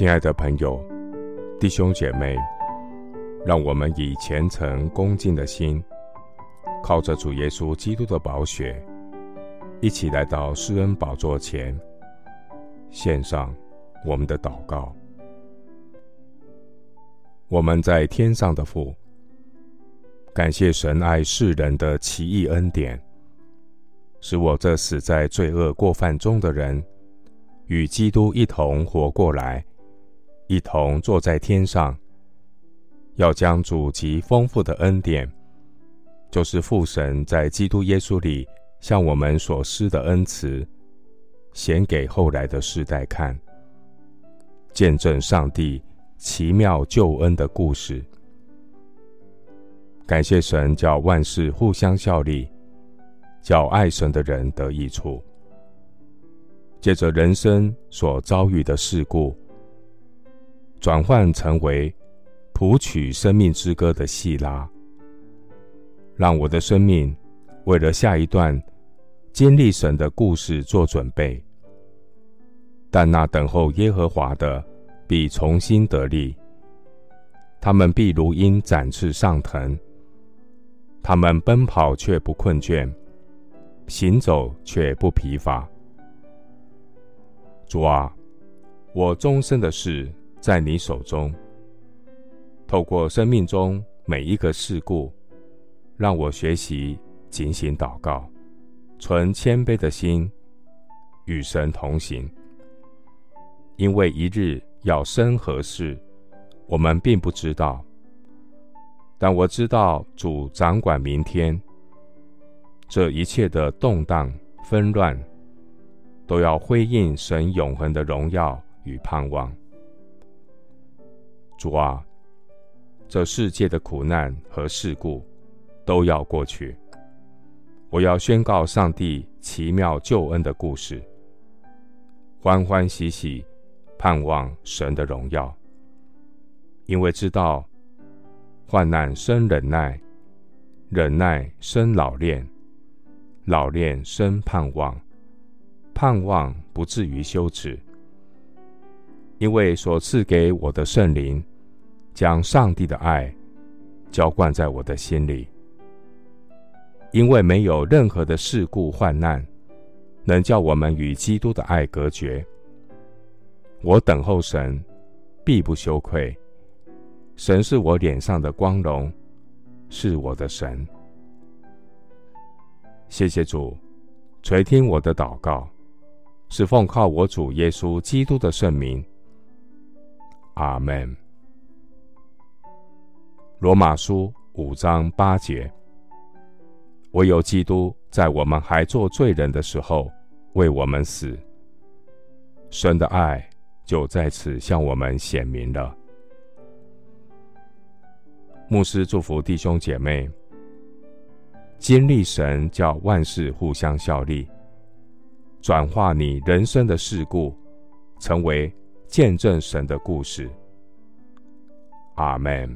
亲爱的朋友、弟兄姐妹，让我们以虔诚恭敬的心，靠着主耶稣基督的宝血，一起来到施恩宝座前，献上我们的祷告。我们在天上的父，感谢神爱世人的奇异恩典，使我这死在罪恶过犯中的人，与基督一同活过来。一同坐在天上，要将主及丰富的恩典，就是父神在基督耶稣里向我们所施的恩慈，显给后来的世代看，见证上帝奇妙救恩的故事。感谢神，叫万事互相效力，叫爱神的人得益处。借着人生所遭遇的事故，转换成为谱曲生命之歌的细拉，让我的生命为了下一段经历神的故事做准备。但那等候耶和华的必重新得力，他们必如鹰展翅上腾，他们奔跑却不困倦，行走却不疲乏。主啊，我终身的事。在你手中，透过生命中每一个事故，让我学习警醒祷告，存谦卑的心，与神同行。因为一日要生何事，我们并不知道，但我知道主掌管明天。这一切的动荡纷乱，都要辉映神永恒的荣耀与盼望。主啊，这世界的苦难和事故都要过去。我要宣告上帝奇妙救恩的故事，欢欢喜喜盼望神的荣耀。因为知道患难生忍耐，忍耐生老练，老练生盼望，盼望不至于羞耻。因为所赐给我的圣灵。将上帝的爱浇灌在我的心里，因为没有任何的事故患难能叫我们与基督的爱隔绝。我等候神，必不羞愧。神是我脸上的光荣，是我的神。谢谢主垂听我的祷告，是奉靠我主耶稣基督的圣名。阿门。罗马书五章八节：唯有基督在我们还做罪人的时候为我们死，神的爱就在此向我们显明了。牧师祝福弟兄姐妹，经历神叫万事互相效力，转化你人生的事故，成为见证神的故事。阿门。